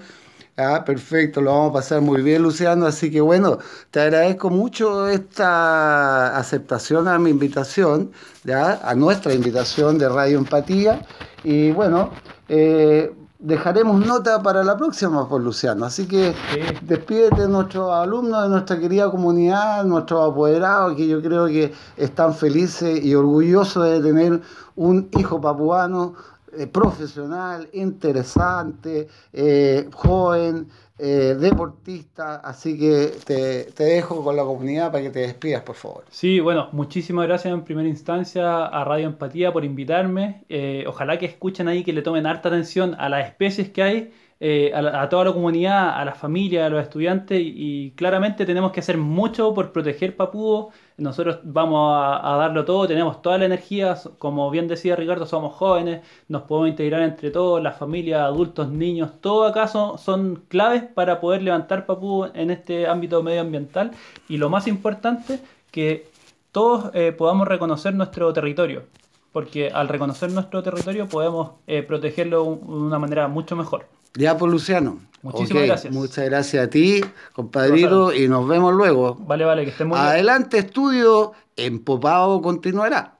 ah, perfecto, lo vamos a pasar muy bien, Luciano. Así que bueno, te agradezco mucho esta aceptación a mi invitación, ¿ya? a nuestra invitación de Radio Empatía. Y bueno, eh, dejaremos nota para la próxima, por Luciano. Así que Sí. despídete de nuestros alumnos, de nuestra querida comunidad, nuestros apoderados, que yo creo que están felices y orgullosos de tener un hijo papuano eh, profesional, interesante, eh, joven, eh, deportista. Así que te, te dejo con la comunidad para que te despidas, por favor. Sí, bueno, muchísimas gracias en primera instancia a Radio Empatía por invitarme. Ojalá que escuchen ahí, que le tomen harta atención a las especies que hay, eh, a, a toda la comunidad, a la familia, a los estudiantes y, claramente tenemos que hacer mucho por proteger Papúo. Nosotros vamos a, darlo todo, tenemos toda la energía, como bien decía Ricardo, somos jóvenes, nos podemos integrar entre todos, las familias, adultos, niños, todo acaso son claves para poder levantar Papúo en este ámbito medioambiental y lo más importante, que todos eh, podamos reconocer nuestro territorio, porque al reconocer nuestro territorio podemos eh, protegerlo de una manera mucho mejor. Ya, pues Luciano. Muchísimas gracias. Muchas gracias a ti, compadrito, y nos vemos luego. Vale, vale, que estén muy bien. Adelante, estudio. Empopado continuará.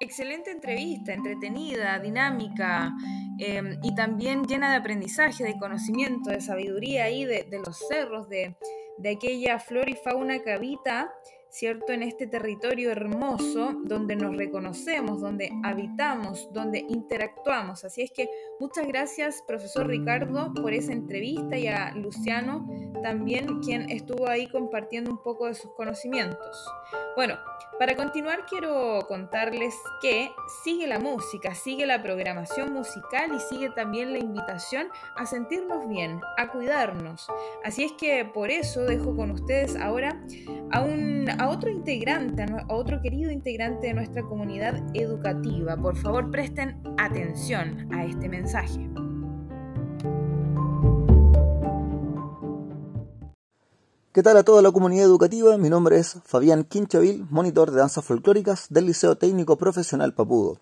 Excelente entrevista, entretenida, dinámica eh, y también llena de aprendizaje, de conocimiento, de sabiduría ahí de, de los cerros, de, de aquella flora y fauna que habita, ¿cierto? En este territorio hermoso donde nos reconocemos, donde habitamos, donde interactuamos. Así es que muchas gracias, profesor Ricardo, por esa entrevista y a Luciano también, quien estuvo ahí compartiendo un poco de sus conocimientos. Bueno, para continuar quiero contarles que sigue la música, sigue la programación musical y sigue también la invitación a sentirnos bien, a cuidarnos. Así es que por eso dejo con ustedes ahora a, un, a otro integrante, a, otro querido integrante de nuestra comunidad educativa. Por favor, presten atención a este mensaje. ¿Qué tal a toda la comunidad educativa? Mi nombre es Fabián Quinchavil, monitor de danzas folclóricas del Liceo Técnico Profesional Papudo.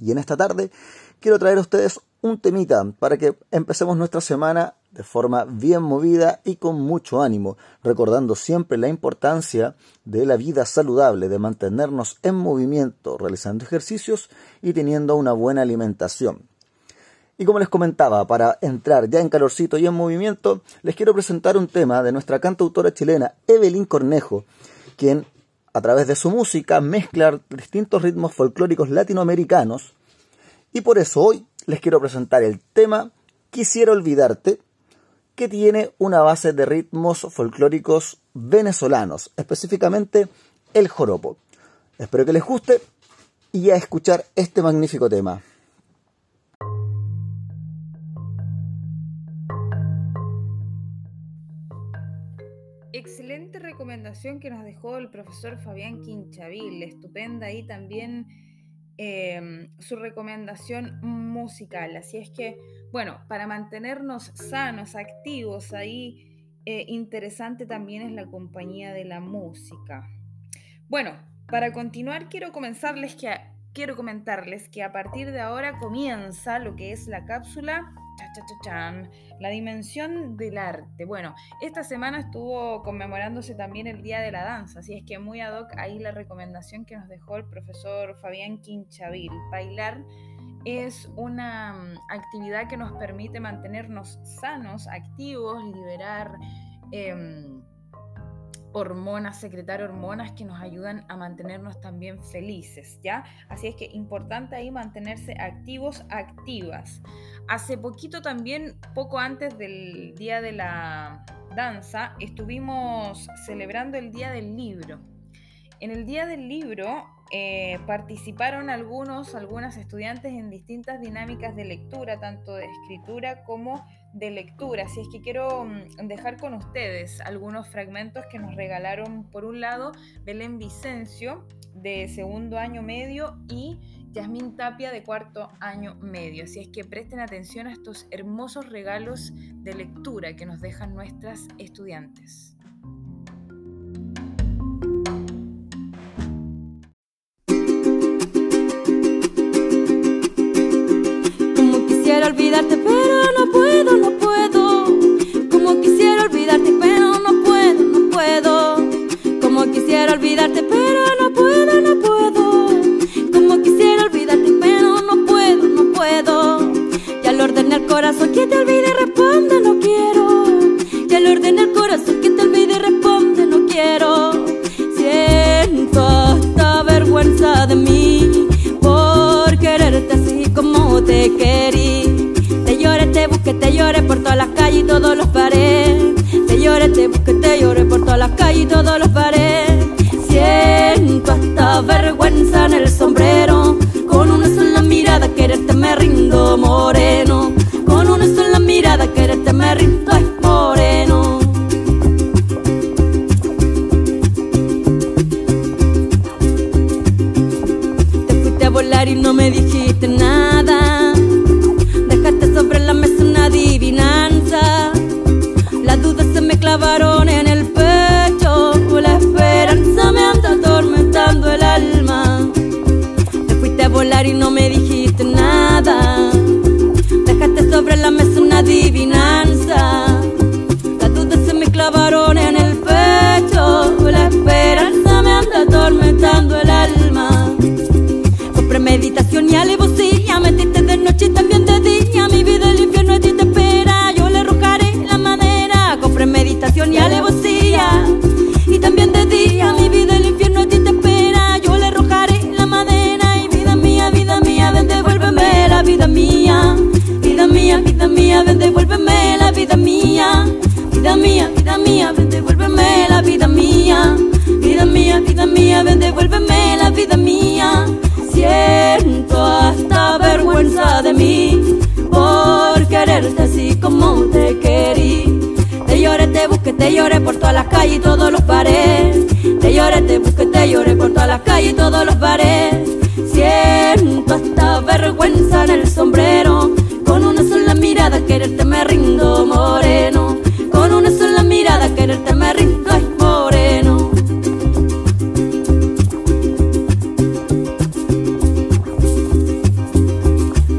Y en esta tarde quiero traer a ustedes un temita para que empecemos nuestra semana de forma bien movida y con mucho ánimo, recordando siempre la importancia de la vida saludable, de mantenernos en movimiento, realizando ejercicios y teniendo una buena alimentación. Y como les comentaba, para entrar ya en calorcito y en movimiento, les quiero presentar un tema de nuestra cantautora chilena Evelyn Cornejo, quien a través de su música mezcla distintos ritmos folclóricos latinoamericanos. Y por eso hoy les quiero presentar el tema Quisiera olvidarte, que tiene una base de ritmos folclóricos venezolanos, específicamente el joropo. Espero que les guste y a escuchar este magnífico tema. Que nos dejó el profesor Fabián Quinchavil, estupenda ahí también eh, su recomendación musical. Así es que, bueno, para mantenernos sanos, activos, ahí eh, interesante también es la compañía de la música. Bueno, para continuar quiero comenzarles que quiero comentarles que a partir de ahora comienza lo que es la cápsula la dimensión del arte. Bueno, esta semana estuvo conmemorándose también el Día de la Danza, así es que muy ad hoc ahí la recomendación que nos dejó el profesor Fabián Quinchavil. Bailar es una mm, actividad que nos permite mantenernos sanos, activos, liberar... Em, hormonas, secretar hormonas que nos ayudan a mantenernos también felices, ¿ya? Así es que importante ahí mantenerse activos, activas. Hace poquito también, poco antes del Día de la Danza, estuvimos celebrando el Día del Libro. En el Día del Libro eh, participaron algunos, algunas estudiantes en distintas dinámicas de lectura, tanto de escritura como de lectura. Así es que quiero mm, dejar con ustedes algunos fragmentos que nos regalaron, por un lado, Belén Vicencio, de segundo año medio, y Yasmín Tapia, de cuarto año medio. Así es que presten atención a estos hermosos regalos de lectura que nos dejan nuestras estudiantes. Como quisiera olvidarte, olvidarte, pero no puedo, no puedo. Como quisiera olvidarte, pero no puedo, no puedo. Ya le ordené al corazón que te olvide, responde, no quiero. Ya le ordené al corazón que te olvide, responde, no quiero. Siento hasta vergüenza de mí por quererte así como te querí. Te lloré, te busqué, te lloré por todas las calles y todos los paredes. Te lloré, te busqué, te lloré por todas las calles y todos los en el sombrero. Con una sola mirada quererte me rindo moreno. Con una sola mirada quererte me rindo una mía, vida mía Ven devuélveme la vida mía Vida mía, vida mía Ven devuélveme la vida mía Vida mía, vida mía Ven devuélveme la vida mía Siento hasta vergüenza de mí por quererte así como te querí. Te lloré, te busqué, te lloré por todas las calles y todos los paredes. Te lloré, te busqué, te lloré por todas las calles y todos los paredes. Siento hasta vergüenza en el sombrero obligada quererte me rindo, moreno. Con una sola mirada quererte me rindo, ay, moreno.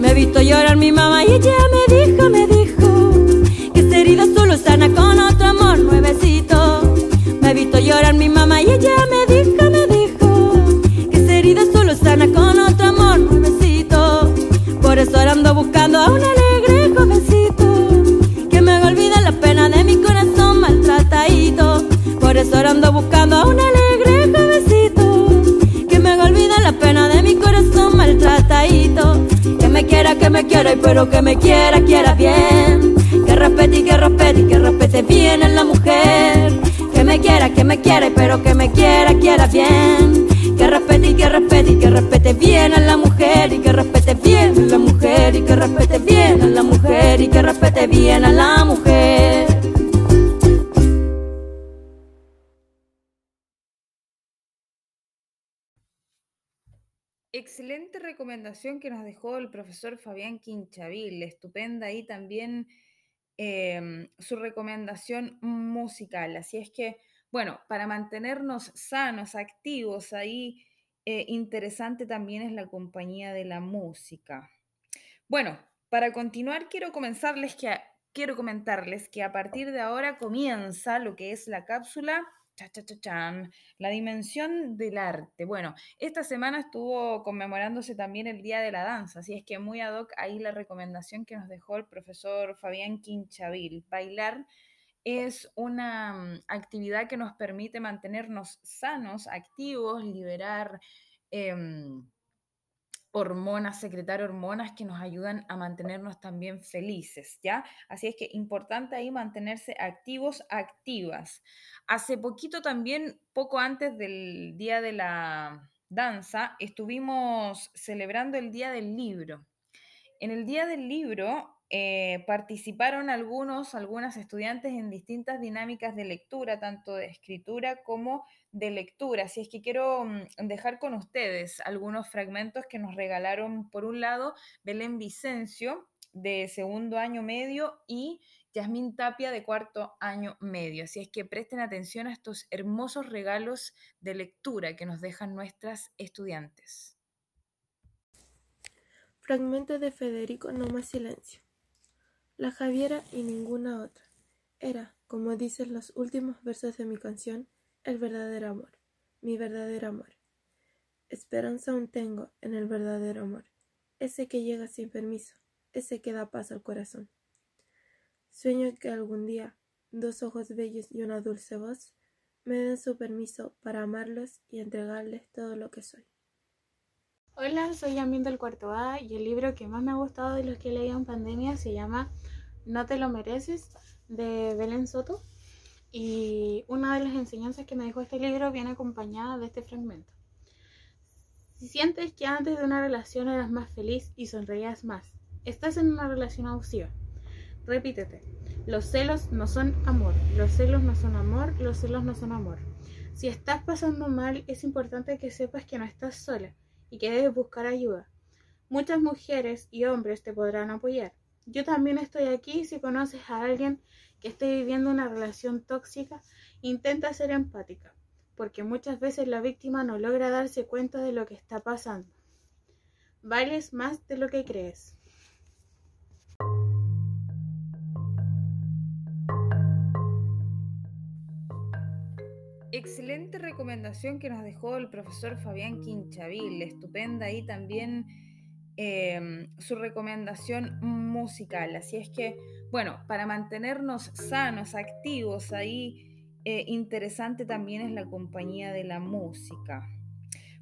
Me visto llorar mi mamá y ella me dijo, me dijo que esa herida solo sana con otro amor nuevecito. Me visto llorar mi mamá y ella que me quiera, y pero que me quiera, quiera bien. Que respete y que respete y que respete bien a la mujer. Que me quiera, que me quiera, pero que me quiera, quiera bien. Que respete y que respete y que respete bien a la mujer y que respete bien a la mujer y que respete bien a la mujer y que respete bien a la mujer. Excelente recomendación que nos dejó el profesor Fabián Quinchavil. Estupenda ahí también em, su recomendación musical. Así es que, bueno, para mantenernos sanos, activos, ahí eh, interesante también es la compañía de la música. Bueno, para continuar quiero comenzarles que quiero comentarles que a partir de ahora comienza lo que es la cápsula cha, cha, cha, la dimensión del arte. Bueno, esta semana estuvo conmemorándose también el Día de la Danza, así es que muy ad hoc ahí la recomendación que nos dejó el profesor Fabián Quinchavil. Bailar es una mm, actividad que nos permite mantenernos sanos, activos, liberar em, hormonas, secretar hormonas que nos ayudan a mantenernos también felices, ¿ya? Así es que importante ahí mantenerse activos, activas. Hace poquito también, poco antes del Día de la Danza, estuvimos celebrando el Día del Libro. En el Día del Libro eh, participaron algunos, algunas estudiantes en distintas dinámicas de lectura, tanto de escritura como de lectura. Así es que quiero mm, dejar con ustedes algunos fragmentos que nos regalaron, por un lado, Belén Vicencio, de segundo año medio, y Yasmín Tapia, de cuarto año medio. Así es que presten atención a estos hermosos regalos de lectura que nos dejan nuestras estudiantes. Fragmento de Federico No más silencio. La Javiera y ninguna otra. Era, como dicen los últimos versos de mi canción, el verdadero amor, mi verdadero amor. Esperanza aún tengo en el verdadero amor, ese que llega sin permiso, ese que da paz al corazón. Sueño que algún día dos ojos bellos y una dulce voz me den su permiso para amarlos y entregarles todo lo que soy. Hola, soy Yamin del cuarto A y el libro que más me ha gustado de los que he leído en pandemia se llama No te lo mereces de Belén Soto y una de las enseñanzas que me dejó este libro viene acompañada de este fragmento. Si sientes que antes de una relación eras más feliz y sonreías más, estás en una relación abusiva. Repítete, los celos no son amor, los celos no son amor, los celos no son amor. Si estás pasando mal, es importante que sepas que no estás sola y que debes buscar ayuda. Muchas mujeres y hombres te podrán apoyar. Yo también estoy aquí si conoces a alguien que esté viviendo una relación tóxica, intenta ser empática, porque muchas veces la víctima no logra darse cuenta de lo que está pasando. Vales más de lo que crees. Excelente recomendación que nos dejó el profesor Fabián Quinchavil. Estupenda ahí también em, su recomendación musical. Así es que, bueno, para mantenernos sanos, activos, ahí eh, interesante también es la compañía de la música.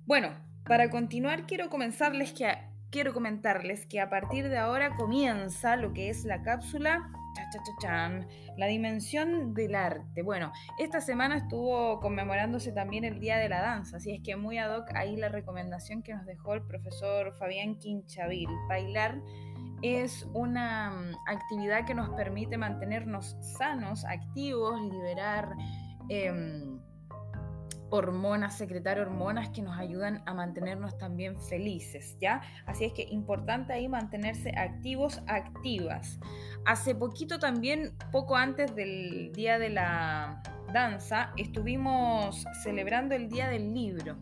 Bueno, para continuar quiero comenzarles que quiero comentarles que a partir de ahora comienza lo que es la cápsula la dimensión del arte. Bueno, esta semana estuvo conmemorándose también el Día de la Danza, así es que muy ad hoc ahí la recomendación que nos dejó el profesor Fabián Quinchavil. Bailar es una mm, actividad que nos permite mantenernos sanos, activos, liberar... Em, hormonas, secretar hormonas que nos ayudan a mantenernos también felices, ¿ya? Así es que importante ahí mantenerse activos, activas. Hace poquito también, poco antes del Día de la Danza, estuvimos celebrando el Día del Libro.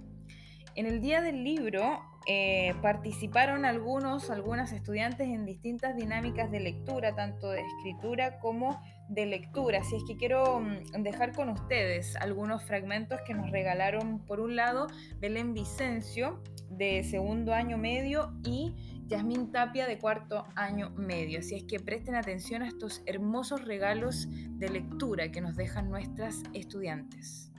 En el Día del Libro eh, participaron algunos, algunas estudiantes en distintas dinámicas de lectura, tanto de escritura como de lectura. Así es que quiero mm, dejar con ustedes algunos fragmentos que nos regalaron, por un lado, Belén Vicencio, de segundo año medio, y Yasmín Tapia, de cuarto año medio. Así es que presten atención a estos hermosos regalos de lectura que nos dejan nuestras estudiantes.